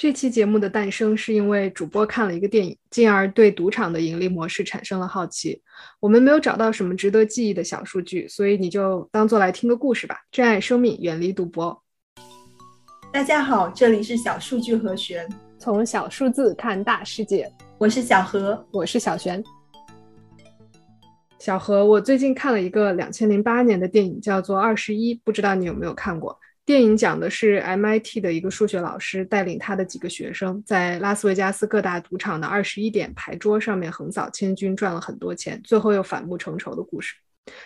这期节目的诞生是因为主播看了一个电影，进而对赌场的盈利模式产生了好奇。我们没有找到什么值得记忆的小数据，所以你就当做来听个故事吧。珍爱生命，远离赌博。大家好，这里是小数据和弦，从小数字看大世界。我是小何，我是小璇。小何，我最近看了一个两千零八年的电影，叫做《二十一》，不知道你有没有看过？电影讲的是 MIT 的一个数学老师带领他的几个学生，在拉斯维加斯各大赌场的二十一点牌桌上面横扫千军，赚了很多钱，最后又反目成仇的故事。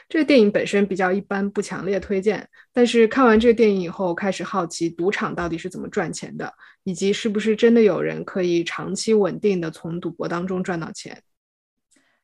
这个电影本身比较一般，不强烈推荐。但是看完这个电影以后，开始好奇赌场到底是怎么赚钱的，以及是不是真的有人可以长期稳定的从赌博当中赚到钱。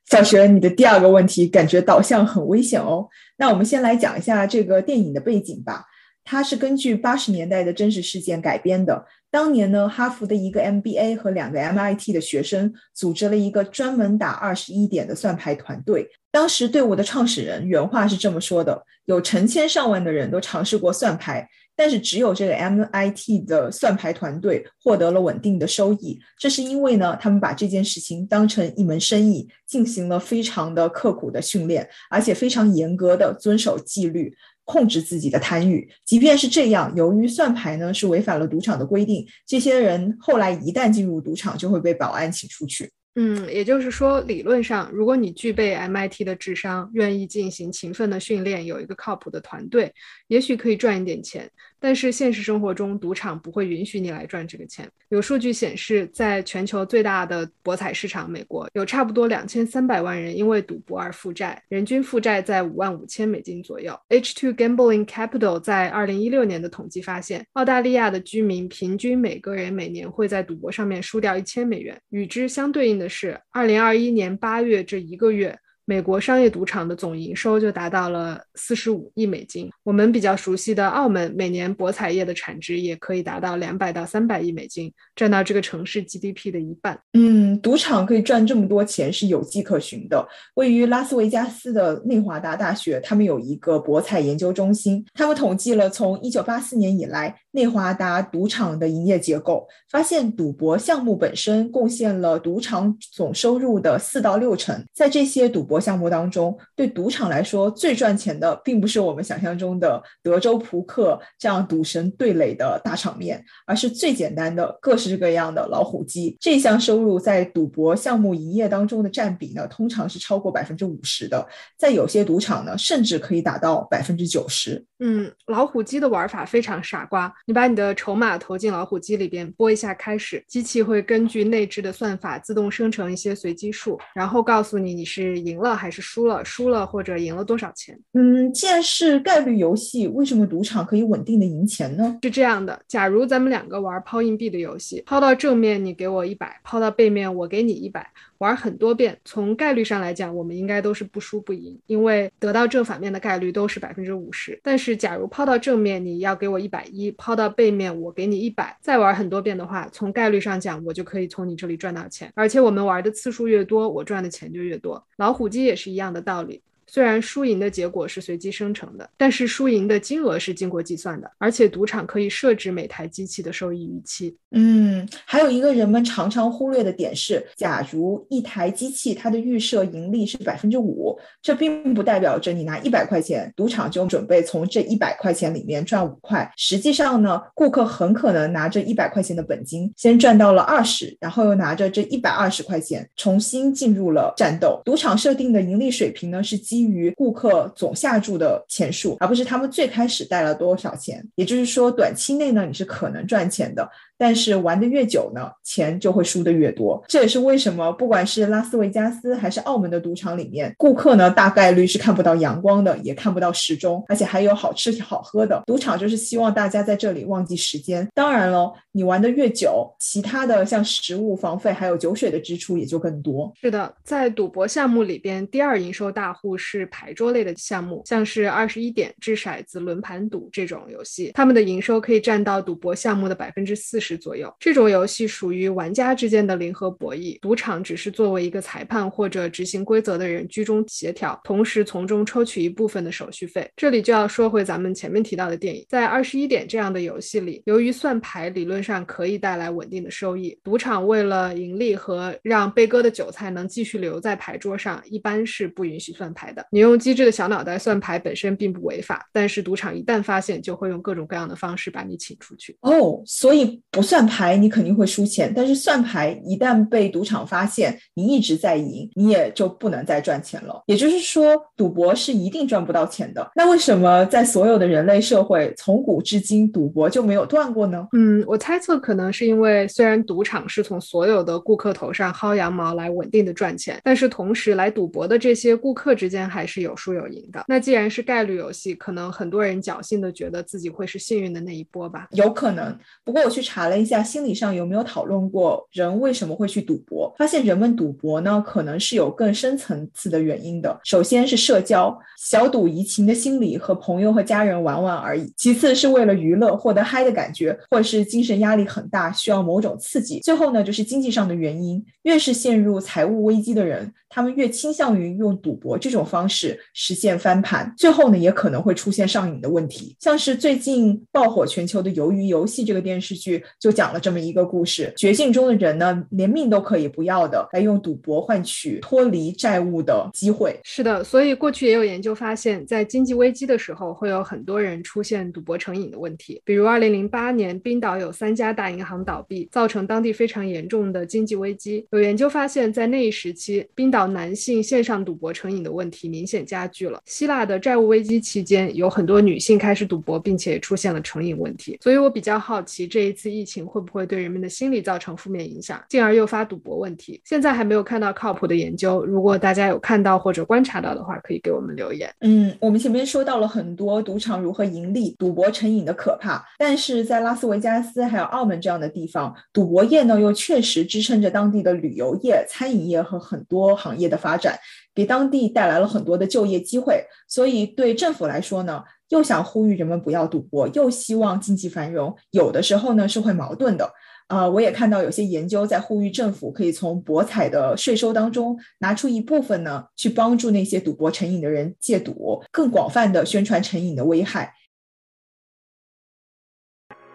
小学，你的第二个问题感觉导向很危险哦。那我们先来讲一下这个电影的背景吧。它是根据八十年代的真实事件改编的。当年呢，哈佛的一个 MBA 和两个 MIT 的学生组织了一个专门打二十一点的算牌团队。当时队伍的创始人原话是这么说的：“有成千上万的人都尝试过算牌，但是只有这个 MIT 的算牌团队获得了稳定的收益。这是因为呢，他们把这件事情当成一门生意，进行了非常的刻苦的训练，而且非常严格的遵守纪律。”控制自己的贪欲，即便是这样，由于算牌呢是违反了赌场的规定，这些人后来一旦进入赌场，就会被保安请出去。嗯，也就是说，理论上，如果你具备 MIT 的智商，愿意进行勤奋的训练，有一个靠谱的团队，也许可以赚一点钱。但是现实生活中，赌场不会允许你来赚这个钱。有数据显示，在全球最大的博彩市场美国，有差不多两千三百万人因为赌博而负债，人均负债在五万五千美金左右。H2 Gambling Capital 在二零一六年的统计发现，澳大利亚的居民平均每个人每年会在赌博上面输掉一千美元。与之相对应的是，二零二一年八月这一个月。美国商业赌场的总营收就达到了四十五亿美金。我们比较熟悉的澳门，每年博彩业的产值也可以达到两百到三百亿美金，占到这个城市 GDP 的一半。嗯，赌场可以赚这么多钱是有迹可循的。位于拉斯维加斯的内华达大学，他们有一个博彩研究中心，他们统计了从一九八四年以来内华达赌场的营业结构，发现赌博项目本身贡献了赌场总收入的四到六成。在这些赌博项目当中，对赌场来说最赚钱的，并不是我们想象中的德州扑克这样赌神对垒的大场面，而是最简单的各式各样的老虎机。这项收入在赌博项目营业当中的占比呢，通常是超过百分之五十的，在有些赌场呢，甚至可以达到百分之九十。嗯，老虎机的玩法非常傻瓜，你把你的筹码投进老虎机里边，拨一下开始，机器会根据内置的算法自动生成一些随机数，然后告诉你你是赢了。还是输了，输了或者赢了多少钱？嗯，既然是概率游戏，为什么赌场可以稳定的赢钱呢？是这样的，假如咱们两个玩抛硬币的游戏，抛到正面你给我一百，抛到背面我给你一百，玩很多遍，从概率上来讲，我们应该都是不输不赢，因为得到正反面的概率都是百分之五十。但是假如抛到正面你要给我一百一，抛到背面我给你一百，再玩很多遍的话，从概率上讲，我就可以从你这里赚到钱，而且我们玩的次数越多，我赚的钱就越多。老虎机。也是一样的道理。虽然输赢的结果是随机生成的，但是输赢的金额是经过计算的，而且赌场可以设置每台机器的收益预期。嗯，还有一个人们常常忽略的点是，假如一台机器它的预设盈利是百分之五，这并不代表着你拿一百块钱，赌场就准备从这一百块钱里面赚五块。实际上呢，顾客很可能拿着一百块钱的本金先赚到了二十，然后又拿着这一百二十块钱重新进入了战斗。赌场设定的盈利水平呢是基。基于顾客总下注的钱数，而不是他们最开始贷了多少钱。也就是说，短期内呢，你是可能赚钱的。但是玩的越久呢，钱就会输的越多。这也是为什么不管是拉斯维加斯还是澳门的赌场里面，顾客呢大概率是看不到阳光的，也看不到时钟，而且还有好吃好喝的。赌场就是希望大家在这里忘记时间。当然了，你玩的越久，其他的像食物、房费还有酒水的支出也就更多。是的，在赌博项目里边，第二营收大户是牌桌类的项目，像是二十一点、掷骰子、轮盘赌这种游戏，他们的营收可以占到赌博项目的百分之四十左右。这种游戏属于玩家之间的零和博弈，赌场只是作为一个裁判或者执行规则的人居中协调，同时从中抽取一部分的手续费。这里就要说回咱们前面提到的电影，在二十一点这样的游戏里，由于算牌理论上可以带来稳定的收益，赌场为了盈利和让被割的韭菜能继续留在牌桌上，一般是不允许算牌的。你用机智的小脑袋算牌本身并不违法，但是赌场一旦发现，就会用各种各样的方式把你请出去。哦，所以算牌你肯定会输钱，但是算牌一旦被赌场发现你一直在赢，你也就不能再赚钱了。也就是说，赌博是一定赚不到钱的。那为什么在所有的人类社会，从古至今赌博就没有断过呢？嗯，我猜测可能是因为虽然赌场是从所有的顾客头上薅羊毛来稳定的赚钱，但是同时来赌博的这些顾客之间还是有输有赢的。那既然是概率游戏，可能很多人侥幸的觉得自己会是幸运的那一波吧。有可能。不过我去查查了一下，心理上有没有讨论过人为什么会去赌博？发现人们赌博呢，可能是有更深层次的原因的。首先是社交，小赌怡情的心理，和朋友和家人玩玩而已。其次是为了娱乐，获得嗨的感觉，或者是精神压力很大，需要某种刺激。最后呢，就是经济上的原因。越是陷入财务危机的人，他们越倾向于用赌博这种方式实现翻盘。最后呢，也可能会出现上瘾的问题。像是最近爆火全球的《鱿鱼游戏》这个电视剧，就讲了这么一个故事：绝境中的人呢，连命都可以不要的，来用赌博换取脱离债务的机会。是的，所以过去也有研究发现，在经济危机的时候，会有很多人出现赌博成瘾的问题。比如2008年，冰岛有三家大银行倒闭，造成当地非常严重的经济危机。有研究发现，在那一时期，冰岛男性线上赌博成瘾的问题明显加剧了。希腊的债务危机期间，有很多女性开始赌博，并且出现了成瘾问题。所以我比较好奇，这一次疫情会不会对人们的心理造成负面影响，进而诱发赌博问题？现在还没有看到靠谱的研究。如果大家有看到或者观察到的话，可以给我们留言。嗯，我们前面说到了很多赌场如何盈利、赌博成瘾的可怕，但是在拉斯维加斯还有澳门这样的地方，赌博业呢又确实支撑着当地的旅游业、餐饮业和很多行业的发展，给当地带来了很多的就业机会。所以对政府来说呢，又想呼吁人们不要赌博，又希望经济繁荣，有的时候呢是会矛盾的。啊，我也看到有些研究在呼吁政府可以从博彩的税收当中拿出一部分呢，去帮助那些赌博成瘾的人戒赌，更广泛的宣传成瘾的危害。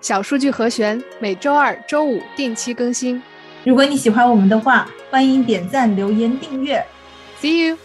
小数据和弦每周二、周五定期更新。如果你喜欢我们的话，欢迎点赞、留言、订阅。See you.